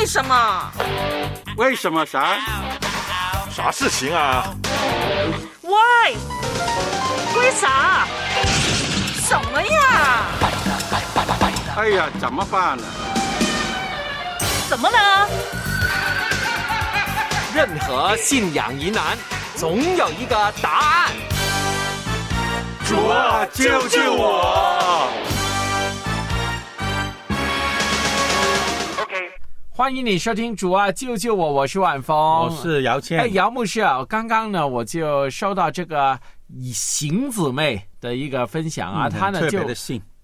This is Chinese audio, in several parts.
为什么？为什么啥？啥事情啊？喂，为啥？什么呀？哎呀，怎么办呢？怎么了？任何信仰疑难，总有一个答案。主啊，救救我！欢迎你收听《主啊救救我》，我是晚风，我是姚倩。哎，姚牧师啊，刚刚呢我就收到这个邢姊妹的一个分享啊，她呢就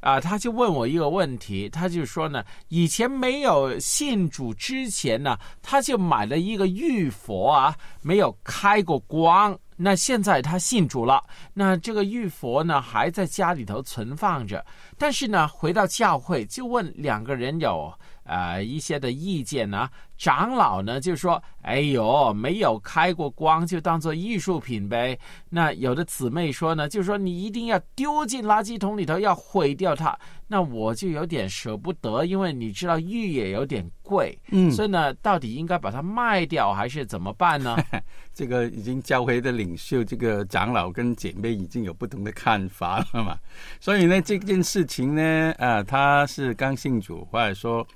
啊，他就问我一个问题，他就说呢，以前没有信主之前呢，他就买了一个玉佛啊，没有开过光。那现在他信主了，那这个玉佛呢还在家里头存放着，但是呢回到教会就问两个人有。呃，一些的意见呢，长老呢就说：“哎呦，没有开过光就当做艺术品呗。”那有的姊妹说呢，就说你一定要丢进垃圾桶里头，要毁掉它。那我就有点舍不得，因为你知道玉也有点贵，嗯，所以呢，到底应该把它卖掉还是怎么办呢？这个已经教会的领袖，这个长老跟姐妹已经有不同的看法了嘛。所以呢，这件事情呢，啊，他是刚信主，或者说。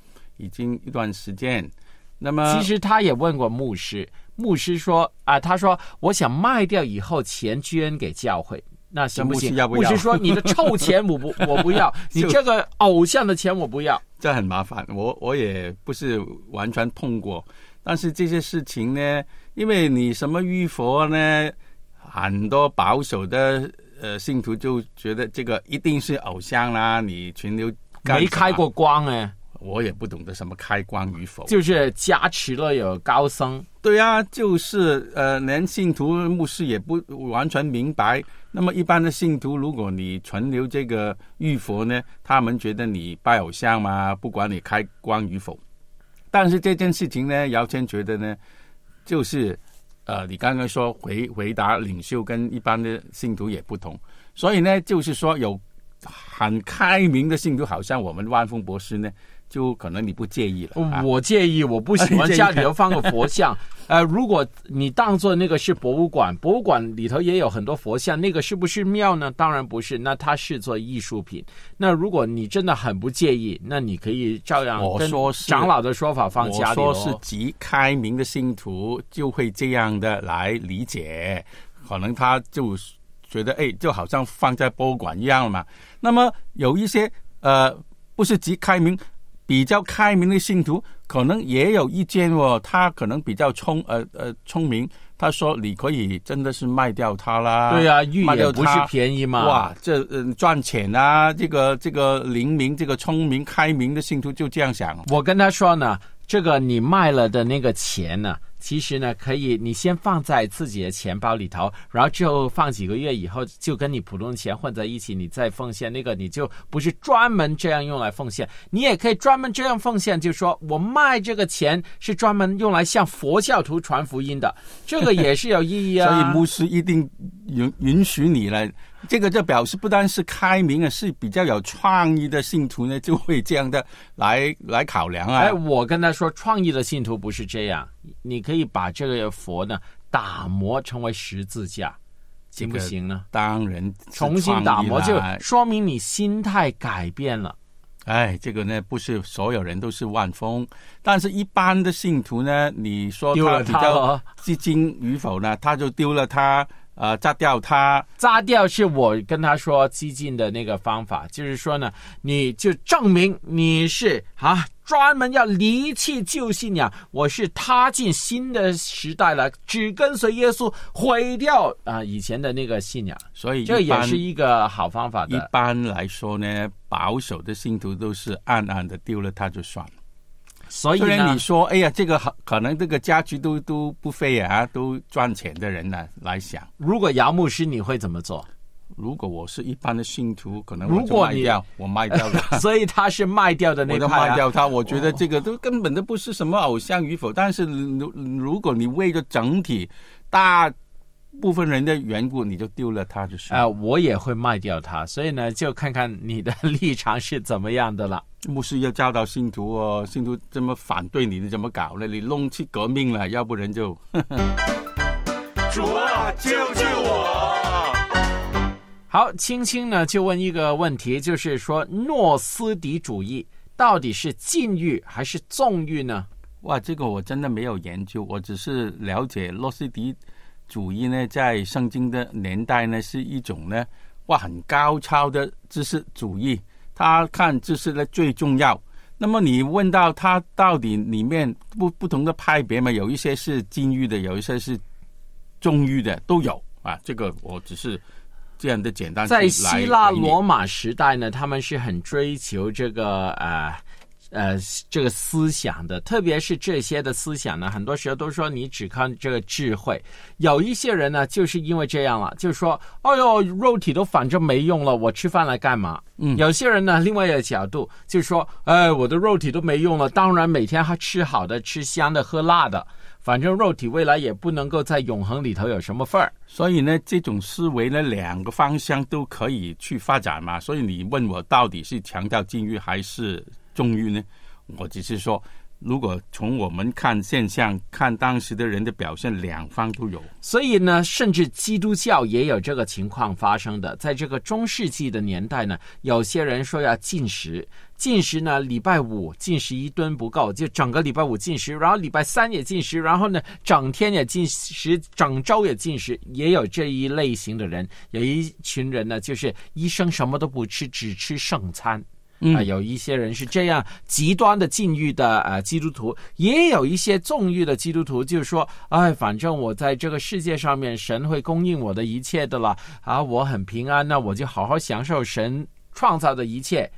已经一段时间，那么其实他也问过牧师，牧师说啊，他说我想卖掉以后钱捐给教会，那行不行？牧师说你的臭钱我不 我不要，你这个偶像的钱我不要，这很麻烦。我我也不是完全碰过，但是这些事情呢，因为你什么玉佛呢，很多保守的呃信徒就觉得这个一定是偶像啦，你全流没开过光哎。我也不懂得什么开光与否，就是加持了有高僧。对啊，就是呃，连信徒牧师也不完全明白。那么一般的信徒，如果你存留这个玉佛呢，他们觉得你拜偶像嘛，不管你开光与否。但是这件事情呢，姚谦觉得呢，就是呃，你刚刚说回回答领袖跟一般的信徒也不同，所以呢，就是说有很开明的信徒，好像我们万峰博士呢。就可能你不介意了，我介意，我不喜欢 家里头放个佛像。呃，如果你当做那个是博物馆，博物馆里头也有很多佛像，那个是不是庙呢？当然不是，那它是做艺术品。那如果你真的很不介意，那你可以照样我说是长老的说法放家里。我说是极开明的信徒就会这样的来理解，可能他就觉得哎，就好像放在博物馆一样嘛。那么有一些呃，不是极开明。比较开明的信徒可能也有意见哦，他可能比较聪呃呃聪明，他说你可以真的是卖掉它啦，对啊，玉也不是便宜嘛，哇，这嗯赚钱啊，这个这个灵明这个聪明开明的信徒就这样想。我跟他说呢，这个你卖了的那个钱呢？其实呢，可以你先放在自己的钱包里头，然后之后放几个月以后，就跟你普通钱混在一起，你再奉献那个，你就不是专门这样用来奉献。你也可以专门这样奉献，就说我卖这个钱是专门用来向佛教徒传福音的，这个也是有意义啊。所以牧师一定允允许你来。这个就表示不单是开明啊，是比较有创意的信徒呢，就会这样的 来来考量啊。哎，我跟他说，创意的信徒不是这样，你可以把这个佛呢打磨成为十字架，行不行呢？当然，重新打磨就说明你心态改变了。哎，这个呢不是所有人都是万峰，但是一般的信徒呢，你说他比较基金与否呢，他就丢了他。呃，炸掉它，炸掉是我跟他说激进的那个方法，就是说呢，你就证明你是啊，专门要离弃旧信仰，我是踏进新的时代了，只跟随耶稣，毁掉啊以前的那个信仰，所以这也是一个好方法。一般来说呢，保守的信徒都是暗暗的丢了它就算了。所以呢，你说，哎呀，这个可能这个家具都都不费啊，都赚钱的人呢来想。如果姚牧师，你会怎么做？如果我是一般的信徒，可能如果卖掉，我卖掉的。所以他是卖掉的那 个卖掉他，我觉得这个都根本都不是什么偶像与否。但是如如果你为了整体大部分人的缘故，你就丢了它就是。啊，我也会卖掉它，所以呢，就看看你的立场是怎么样的了。牧师要教导信徒哦，信徒这么反对你，你怎么搞呢？你弄起革命了，要不然就。主啊，救救我！好，青青呢就问一个问题，就是说诺斯底主义到底是禁欲还是纵欲呢？哇，这个我真的没有研究，我只是了解诺斯底主义呢，在圣经的年代呢是一种呢，哇，很高超的知识主义，他看知识呢最重要。那么你问到他到底里面不不同的派别嘛，有一些是禁欲的，有一些是纵欲的，都有啊。这个我只是这样的简单。在希腊罗马时代呢，他们是很追求这个呃。呃，这个思想的，特别是这些的思想呢，很多时候都说你只看这个智慧。有一些人呢，就是因为这样了，就是说，哎呦，肉体都反正没用了，我吃饭来干嘛？嗯，有些人呢，另外一个角度就是说，哎，我的肉体都没用了，当然每天还吃好的、吃香的、喝辣的，反正肉体未来也不能够在永恒里头有什么份儿。所以呢，这种思维呢，两个方向都可以去发展嘛。所以你问我到底是强调禁欲还是？纵欲呢？我只是说，如果从我们看现象，看当时的人的表现，两方都有。所以呢，甚至基督教也有这个情况发生的。在这个中世纪的年代呢，有些人说要禁食，禁食呢，礼拜五禁食一吨不够，就整个礼拜五禁食，然后礼拜三也禁食，然后呢，整天也禁食，整周也禁食。也有这一类型的人，有一群人呢，就是医生什么都不吃，只吃圣餐。啊，有一些人是这样极端的禁欲的啊，基督徒也有一些纵欲的基督徒，就是说，哎，反正我在这个世界上面，神会供应我的一切的了啊，我很平安，那我就好好享受神创造的一切。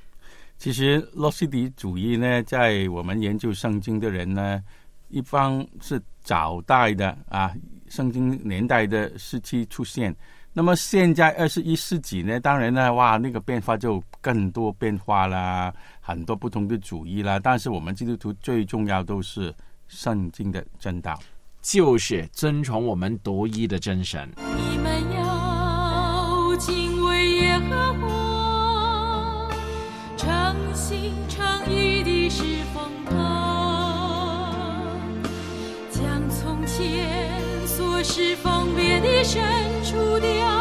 其实，洛西迪主义呢，在我们研究圣经的人呢，一方是早代的啊，圣经年代的时期出现。那么现在二十一世纪呢？当然呢，哇，那个变化就更多变化啦，很多不同的主义啦。但是我们基督徒最重要都是圣经的真道，就是遵从我们独一的真神。你们要敬畏耶和华，诚心诚意的侍奉他，将从前是风别的深处的爱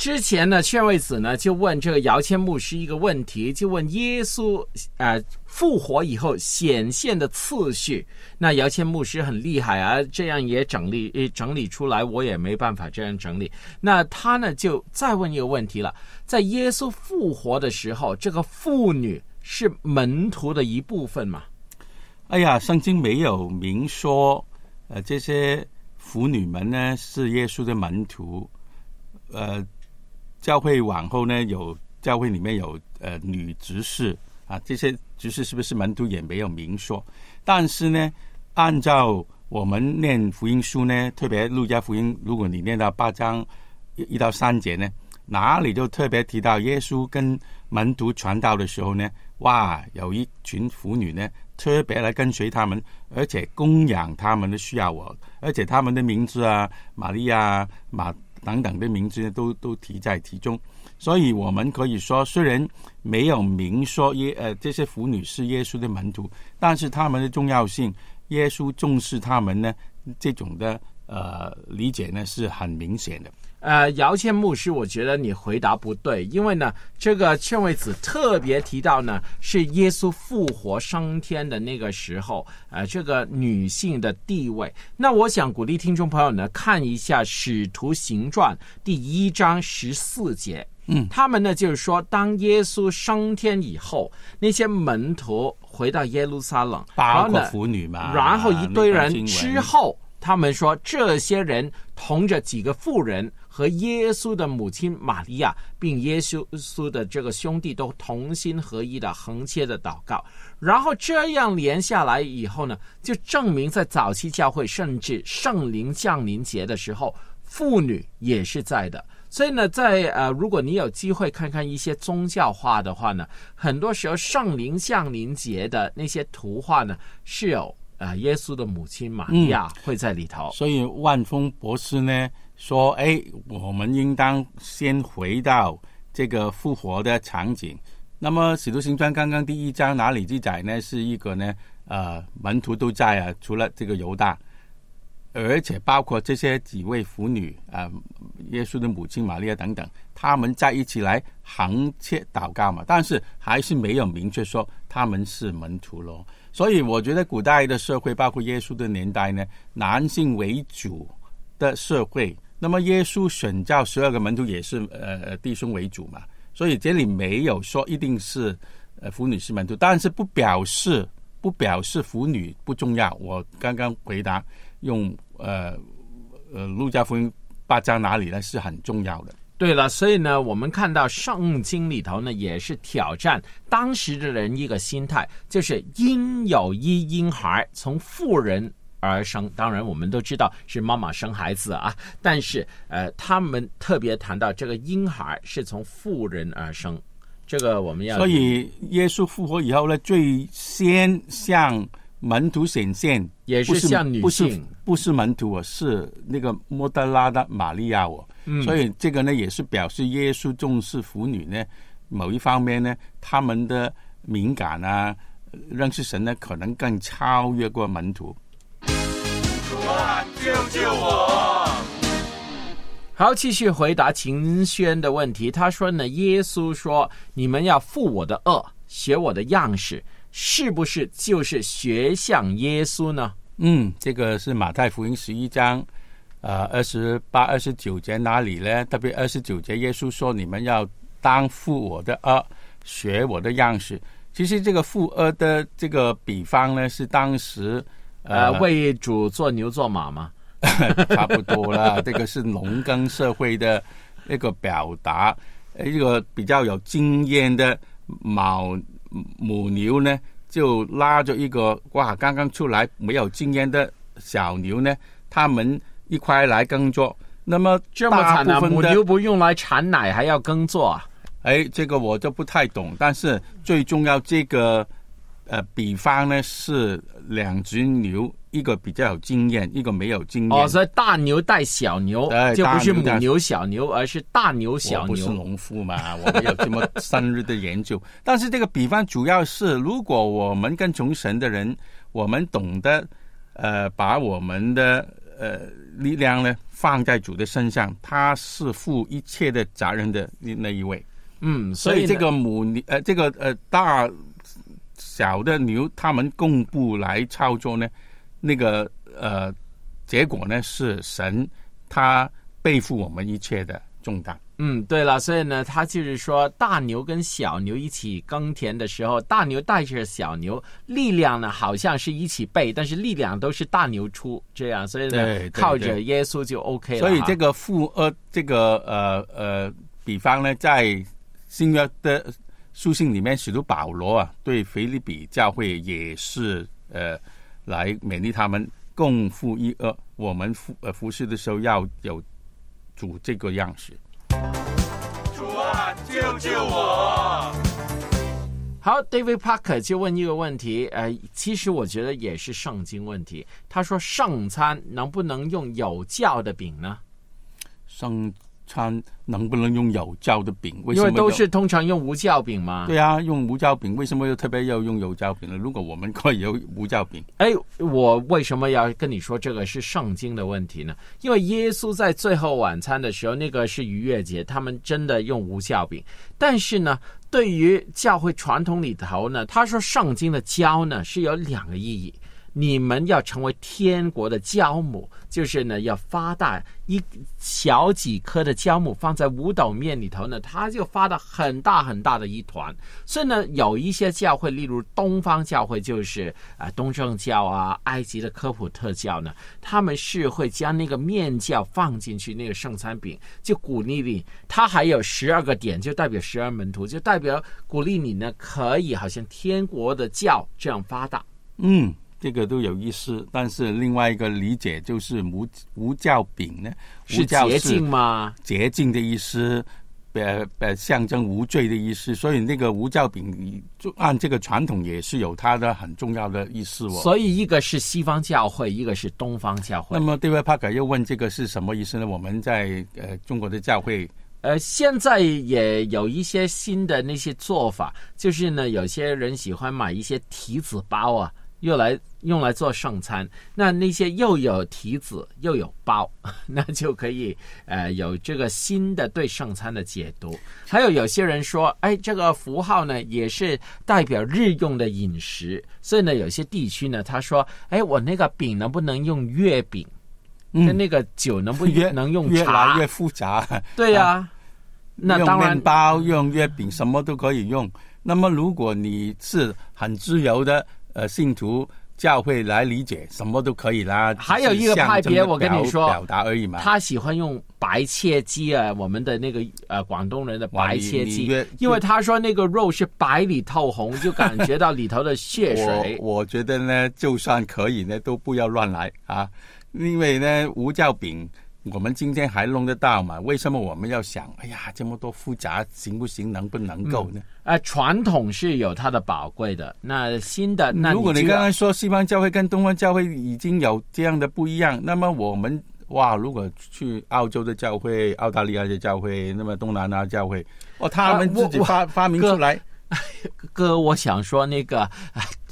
之前呢，劝慰子呢就问这个姚谦牧师一个问题，就问耶稣呃复活以后显现的次序。那姚谦牧师很厉害啊，这样也整理整理出来，我也没办法这样整理。那他呢就再问一个问题了，在耶稣复活的时候，这个妇女是门徒的一部分吗？哎呀，圣经没有明说，呃，这些妇女们呢是耶稣的门徒，呃。教会往后呢，有教会里面有呃女执事啊，这些执事是不是门徒也没有明说。但是呢，按照我们念福音书呢，特别路加福音，如果你念到八章一到三节呢，哪里就特别提到耶稣跟门徒传道的时候呢，哇，有一群妇女呢，特别来跟随他们，而且供养他们的需要我，而且他们的名字啊，玛利亚马。等等的名字，都都提在其中，所以我们可以说，虽然没有明说耶呃这些妇女是耶稣的门徒，但是他们的重要性，耶稣重视他们呢，这种的呃理解呢是很明显的。呃，姚谦牧师，我觉得你回答不对，因为呢，这个劝慰子特别提到呢，是耶稣复活升天的那个时候，呃，这个女性的地位。那我想鼓励听众朋友呢，看一下《使徒行传》第一章十四节，嗯，他们呢就是说，当耶稣升天以后，那些门徒回到耶路撒冷，包括妇女嘛，然后一堆人之后，他们说这些人同着几个妇人。和耶稣的母亲玛利亚，并耶稣稣的这个兄弟都同心合一的横切的祷告，然后这样连下来以后呢，就证明在早期教会，甚至圣灵降临节的时候，妇女也是在的。所以呢，在呃，如果你有机会看看一些宗教画的话呢，很多时候圣灵降临节的那些图画呢，是有呃耶稣的母亲玛利亚会在里头。所以万峰博士呢。说：“哎，我们应当先回到这个复活的场景。那么《使徒行传》刚刚第一章哪里记载呢？是一个呢，呃，门徒都在啊，除了这个犹大，而且包括这些几位妇女啊，耶稣的母亲玛利亚等等，他们在一起来行切祷告嘛。但是还是没有明确说他们是门徒咯。所以我觉得古代的社会，包括耶稣的年代呢，男性为主的社会。”那么耶稣选召十二个门徒也是呃弟兄为主嘛，所以这里没有说一定是呃妇女是门徒，但是不表示不表示妇女不重要。我刚刚回答用呃呃路加福音八章哪里呢是很重要的。对了，所以呢，我们看到圣经里头呢也是挑战当时的人一个心态，就是因有一婴孩从妇人。而生，当然我们都知道是妈妈生孩子啊，但是呃，他们特别谈到这个婴孩是从妇人而生，这个我们要。所以耶稣复活以后呢，最先向门徒显现，也是向女性，不是门徒哦，是那个莫德拉的玛利亚哦。所以这个呢，也是表示耶稣重视妇女呢，某一方面呢，他们的敏感啊，认识神呢，可能更超越过门徒。救救我！好，继续回答秦轩的问题。他说呢，耶稣说：“你们要负我的恶，学我的样式，是不是就是学像耶稣呢？”嗯，这个是马太福音十一章，呃，二十八、二十九节哪里呢？特别二十九节，耶稣说：“你们要当负我的恶，学我的样式。”其实这个负恶的这个比方呢，是当时。呃，为主做牛做马吗？差不多啦，这个是农耕社会的一个表达。一个比较有经验的母母牛呢，就拉着一个哇，刚刚出来没有经验的小牛呢，他们一块来耕作。那么这么惨啊，母牛不用来产奶，还要耕作啊？哎，这个我就不太懂。但是最重要这个。呃，比方呢是两只牛，一个比较有经验，一个没有经验。哦，所以大牛带小牛，就不是母牛小牛，而是大牛小牛。不是农夫嘛，我没有这么深入的研究。但是这个比方主要是，如果我们跟从神的人，我们懂得呃，把我们的呃力量呢放在主的身上，他是负一切的责任的那一位。嗯，所以这个母牛呃，这个呃大小的牛，他们共步来操作呢，那个呃结果呢是神他背负我们一切的重担。嗯，对了，所以呢，他就是说，大牛跟小牛一起耕田的时候，大牛带着小牛，力量呢好像是一起背，但是力量都是大牛出，这样，所以呢，靠着耶稣就 OK 了。所以这个负呃，这个呃呃，比方呢，在新约的书信里面，使徒保罗啊，对腓利比教会也是呃，来勉励他们共赴一呃，我们服呃服侍的时候要有主这个样式。主啊，救救我！好，David Parker 就问一个问题，呃，其实我觉得也是圣经问题。他说，圣餐能不能用有教的饼呢？圣。餐能不能用有酵的饼？因为都是通常用无酵饼嘛。对啊，用无酵饼，为什么又特别要用有酵饼呢？如果我们可以有无酵饼，哎，我为什么要跟你说这个是圣经的问题呢？因为耶稣在最后晚餐的时候，那个是逾越节，他们真的用无酵饼。但是呢，对于教会传统里头呢，他说圣经的教呢是有两个意义。你们要成为天国的酵母，就是呢，要发大一小几颗的酵母放在五斗面里头呢，它就发的很大很大的一团。所以呢，有一些教会，例如东方教会，就是啊东正教啊、埃及的科普特教呢，他们是会将那个面酵放进去那个圣餐饼，就鼓励你。它还有十二个点，就代表十二门徒，就代表鼓励你呢，可以好像天国的教这样发大。嗯。这个都有意思，但是另外一个理解就是无无教饼呢，是洁净吗？洁净的意思，呃呃，象征无罪的意思。所以那个无教饼，就按这个传统也是有它的很重要的意思哦。所以一个是西方教会，一个是东方教会。那么 David Parker 又问这个是什么意思呢？我们在呃中国的教会，呃，现在也有一些新的那些做法，就是呢，有些人喜欢买一些提子包啊。又来用来做圣餐，那那些又有提子又有包，那就可以呃有这个新的对圣餐的解读。还有有些人说，哎，这个符号呢也是代表日用的饮食，所以呢有些地区呢他说，哎，我那个饼能不能用月饼？跟那个酒能不能 用越来越复杂？对 呀，那当然包用月饼什么都可以用。那么如果你是很自由的。呃，信徒教会来理解，什么都可以啦。还有一个派别，我跟你说，表达而已嘛。他喜欢用白切鸡啊，我们的那个呃广东人的白切鸡，因为他说那个肉是白里透红，就感觉到里头的血水。我我觉得呢，就算可以呢，都不要乱来啊，因为呢，无教饼。我们今天还弄得到嘛？为什么我们要想？哎呀，这么多复杂，行不行？能不能够呢？呃，传统是有它的宝贵的。那新的，那如果你刚刚说西方教会跟东方教会已经有这样的不一样，那么我们哇，如果去澳洲的教会、澳大利亚的教会，那么东南亚教会，哦，他们自己发发明出来。哥，我想说那个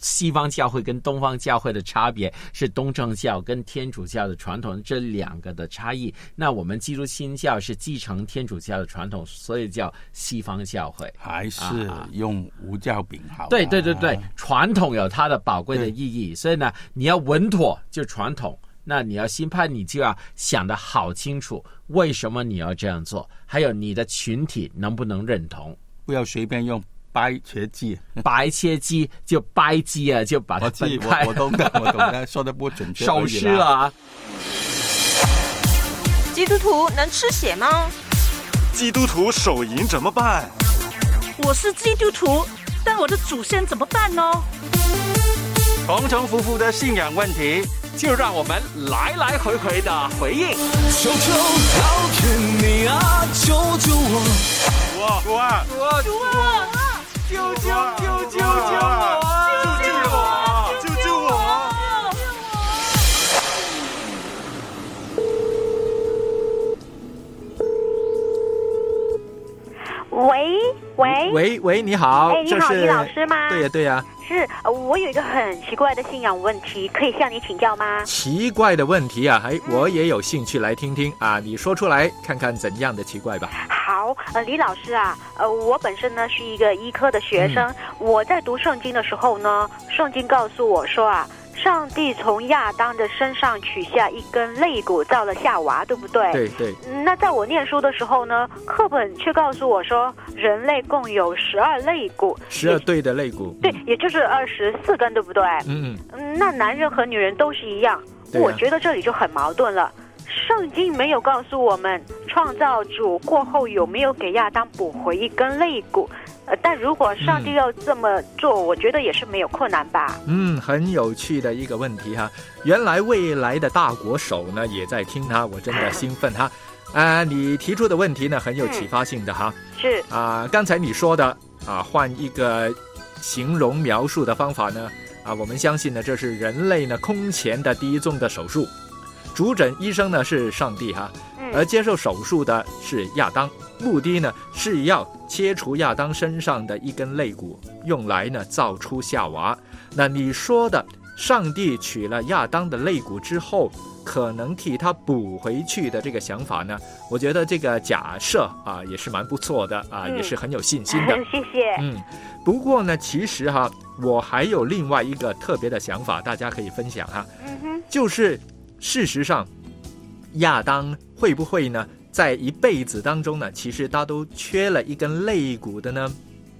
西方教会跟东方教会的差别是东正教跟天主教的传统这两个的差异。那我们基督新教是继承天主教的传统，所以叫西方教会，还是用无教饼好？对对对对，传统有它的宝贵的意义，所以呢，你要稳妥就传统。那你要新派，你就要想得好清楚，为什么你要这样做？还有你的群体能不能认同？不要随便用。白切鸡，白切鸡就掰鸡啊，就把它分开。我懂的，我懂的，说的不准确。少吃了。基督徒能吃血吗？基督徒手淫怎么办？我是基督徒，但我的祖先怎么办呢？重重复复的信仰问题，就让我们来来回回的回应。求求老天你啊，救救我！主啊，主啊，主啊，主啊！救救救救救我！喂喂喂喂，你好，哎，你好，李老师吗？对呀对呀。是，我有一个很奇怪的信仰问题，可以向你请教吗？奇怪的问题啊，哎，我也有兴趣来听听啊，你说出来看看怎样的奇怪吧。好，呃，李老师啊，呃，我本身呢是一个医科的学生，我在读圣经的时候呢，圣经告诉我说啊。上帝从亚当的身上取下一根肋骨，造了夏娃，对不对？对对。那在我念书的时候呢，课本却告诉我说，人类共有十二肋骨，十二对的肋骨。对，也就是二十四根，对不对？嗯嗯。那男人和女人都是一样，我觉得这里就很矛盾了。圣经没有告诉我们，创造主过后有没有给亚当补回一根肋骨。呃，但如果上帝要这么做，我觉得也是没有困难吧。嗯，很有趣的一个问题哈。原来未来的大国手呢也在听他，我真的兴奋哈。啊，你提出的问题呢很有启发性的哈。是啊，刚才你说的啊，换一个形容描述的方法呢啊，我们相信呢这是人类呢空前的第一宗的手术，主诊医生呢是上帝哈，而接受手术的是亚当。目的呢是要切除亚当身上的一根肋骨，用来呢造出夏娃。那你说的上帝取了亚当的肋骨之后，可能替他补回去的这个想法呢？我觉得这个假设啊也是蛮不错的啊，也是很有信心的。谢谢。嗯，不过呢，其实哈，我还有另外一个特别的想法，大家可以分享哈。嗯哼，就是事实上，亚当会不会呢？在一辈子当中呢，其实他都缺了一根肋骨的呢。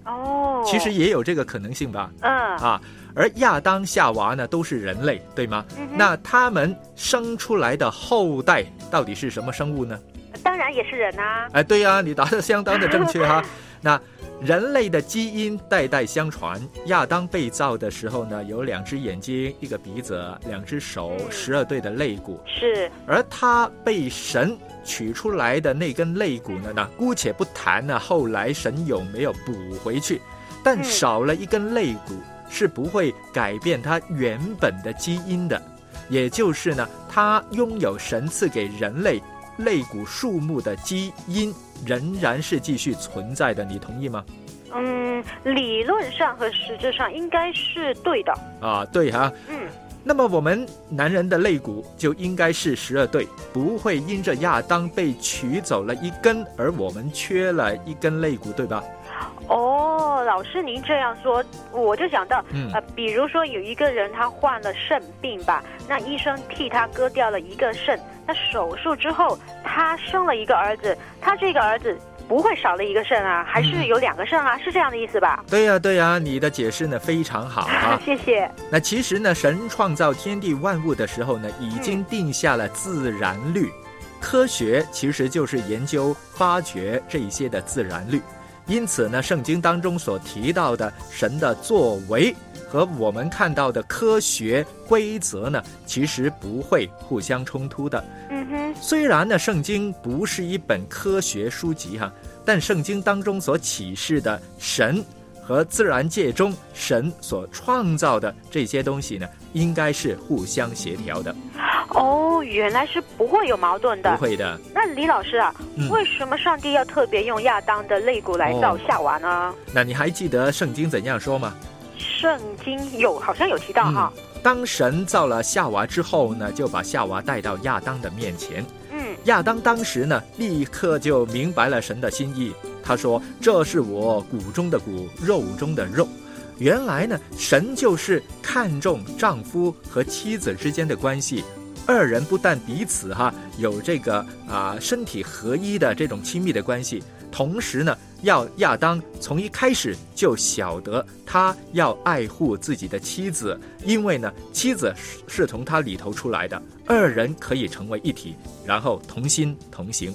哦，其实也有这个可能性吧。嗯啊，而亚当夏娃呢都是人类，对吗？那他们生出来的后代到底是什么生物呢？当然也是人啊。哎，对呀，你答的相当的正确哈。那。人类的基因代代相传。亚当被造的时候呢，有两只眼睛、一个鼻子、两只手、十二对的肋骨。是。而他被神取出来的那根肋骨呢？呢，姑且不谈呢，后来神有没有补回去？但少了一根肋骨是不会改变他原本的基因的。也就是呢，他拥有神赐给人类肋骨数目的基因。仍然是继续存在的，你同意吗？嗯，理论上和实质上应该是对的。啊，对哈。嗯。那么我们男人的肋骨就应该是十二对，不会因着亚当被取走了一根，而我们缺了一根肋骨，对吧？哦，老师您这样说，我就想到，呃，比如说有一个人他患了肾病吧，那医生替他割掉了一个肾，那手术之后他生了一个儿子，他这个儿子不会少了一个肾啊，还是有两个肾啊，是这样的意思吧？对呀，对呀，你的解释呢非常好啊，谢谢。那其实呢，神创造天地万物的时候呢，已经定下了自然律，科学其实就是研究发掘这一些的自然律。因此呢，圣经当中所提到的神的作为和我们看到的科学规则呢，其实不会互相冲突的。嗯哼。虽然呢，圣经不是一本科学书籍哈，但圣经当中所启示的神和自然界中神所创造的这些东西呢，应该是互相协调的。哦，原来是不会有矛盾的。不会的。那李老师啊，为什么上帝要特别用亚当的肋骨来造夏娃呢？那你还记得圣经怎样说吗？圣经有好像有提到哈。当神造了夏娃之后呢，就把夏娃带到亚当的面前。嗯。亚当当时呢，立刻就明白了神的心意。他说：“这是我骨中的骨，肉中的肉。”原来呢，神就是看重丈夫和妻子之间的关系。二人不但彼此哈有这个啊身体合一的这种亲密的关系，同时呢，要亚当从一开始就晓得他要爱护自己的妻子，因为呢，妻子是从他里头出来的，二人可以成为一体，然后同心同行。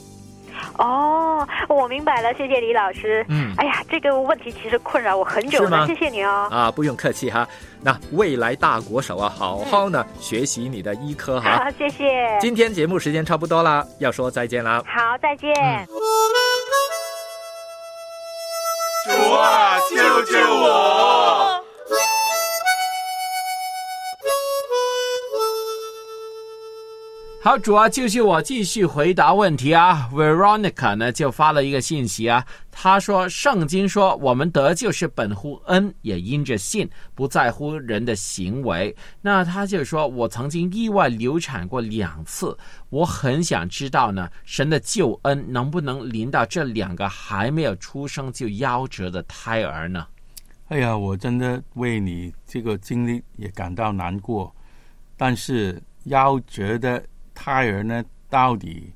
哦，我明白了，谢谢李老师。嗯，哎呀，这个问题其实困扰我很久了，谢谢你哦。啊，不用客气哈。那未来大国手啊，好好呢学习你的医科哈。好，谢谢。今天节目时间差不多了，要说再见了。好，再见。主啊，救救我！好，主啊，就是我继续回答问题啊。Veronica 呢就发了一个信息啊，他说：“圣经说我们得救是本乎恩，也因着信，不在乎人的行为。”那他就说：“我曾经意外流产过两次，我很想知道呢，神的救恩能不能临到这两个还没有出生就夭折的胎儿呢？”哎呀，我真的为你这个经历也感到难过，但是夭折的。胎儿呢，到底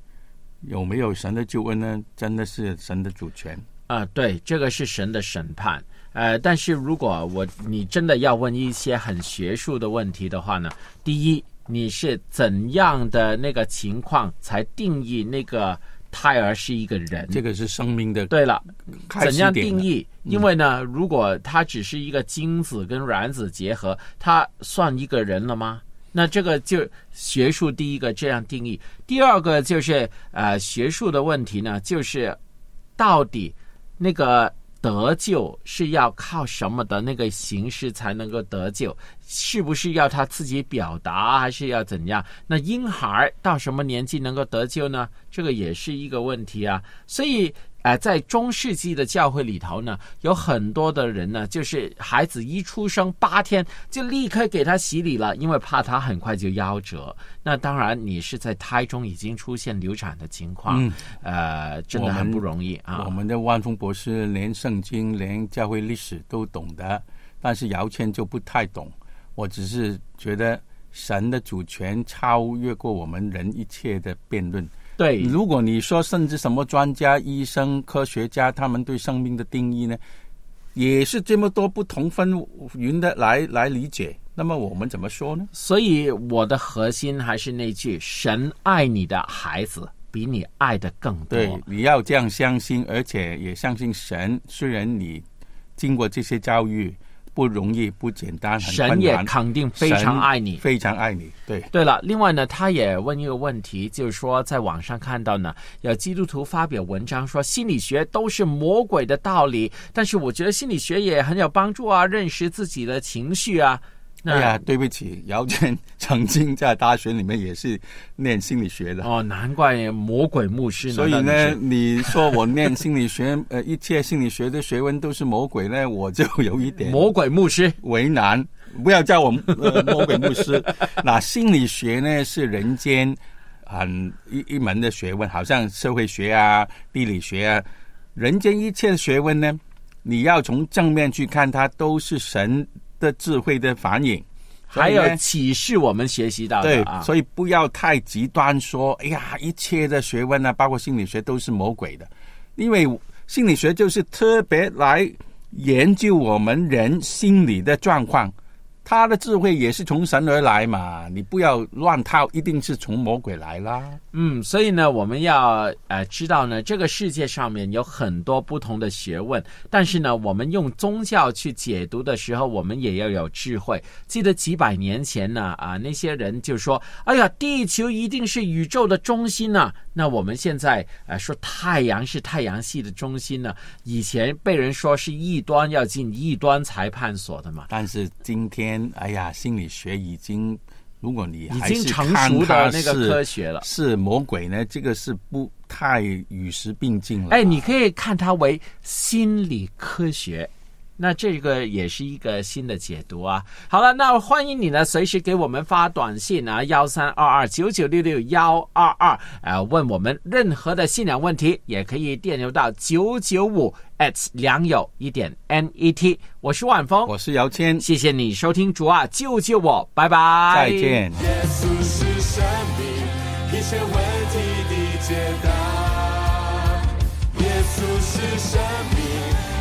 有没有神的救恩呢？真的是神的主权啊！对，这个是神的审判。呃，但是如果我你真的要问一些很学术的问题的话呢，第一，你是怎样的那个情况才定义那个胎儿是一个人？这个是生命的。对了，怎样定义？因为呢，如果它只是一个精子跟卵子结合，它算一个人了吗？那这个就学术第一个这样定义，第二个就是呃学术的问题呢，就是到底那个得救是要靠什么的那个形式才能够得救？是不是要他自己表达，还是要怎样？那婴孩到什么年纪能够得救呢？这个也是一个问题啊，所以。哎，在中世纪的教会里头呢，有很多的人呢，就是孩子一出生八天就立刻给他洗礼了，因为怕他很快就夭折。那当然，你是在胎中已经出现流产的情况，呃，真的很不容易啊。我们的万峰博士连圣经、连教会历史都懂得，但是姚谦就不太懂。我只是觉得神的主权超越过我们人一切的辩论。对，如果你说甚至什么专家、医生、科学家，他们对生命的定义呢，也是这么多不同分云的来来理解，那么我们怎么说呢？所以我的核心还是那句：神爱你的孩子比你爱的更多。对，你要这样相信，而且也相信神。虽然你经过这些教育。不容易，不简单，神也肯定非常爱你，非常爱你。对，对了，另外呢，他也问一个问题，就是说，在网上看到呢，有基督徒发表文章说，心理学都是魔鬼的道理，但是我觉得心理学也很有帮助啊，认识自己的情绪啊。哎呀，对不起，姚谦曾经在大学里面也是念心理学的哦，难怪魔鬼牧师。所以呢，你说我念心理学，呃，一切心理学的学问都是魔鬼呢，我就有一点魔鬼牧师为难。不要叫我魔鬼牧师。那心理学呢，是人间很一一门的学问，好像社会学啊、地理学啊，人间一切的学问呢，你要从正面去看，它都是神。的智慧的反应，还有启示我们学习到的啊，所以不要太极端说，哎呀，一切的学问呢，包括心理学都是魔鬼的，因为心理学就是特别来研究我们人心理的状况。他的智慧也是从神而来嘛，你不要乱套，一定是从魔鬼来啦。嗯，所以呢，我们要呃知道呢，这个世界上面有很多不同的学问，但是呢，我们用宗教去解读的时候，我们也要有智慧。记得几百年前呢，啊，那些人就说：“哎呀，地球一定是宇宙的中心呢。”那我们现在呃说太阳是太阳系的中心呢，以前被人说是异端要进异端裁判所的嘛，但是今天。哎呀，心理学已经，如果你已经成熟的那个科学了，是魔鬼呢？这个是不太与时并进了。哎，你可以看它为心理科学。那这个也是一个新的解读啊！好了，那欢迎你呢，随时给我们发短信啊，幺三二二九九六六幺二二，呃，问我们任何的信仰问题，也可以电邮到九九五 at 良友一点 net。我是万峰，我是姚谦，谢谢你收听主啊，救救我，拜拜，再见。耶稣是生命，一切问题的解答。耶稣是生命，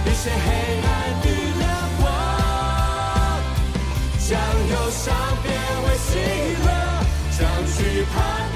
一切黑将忧伤变为喜乐，将惧怕。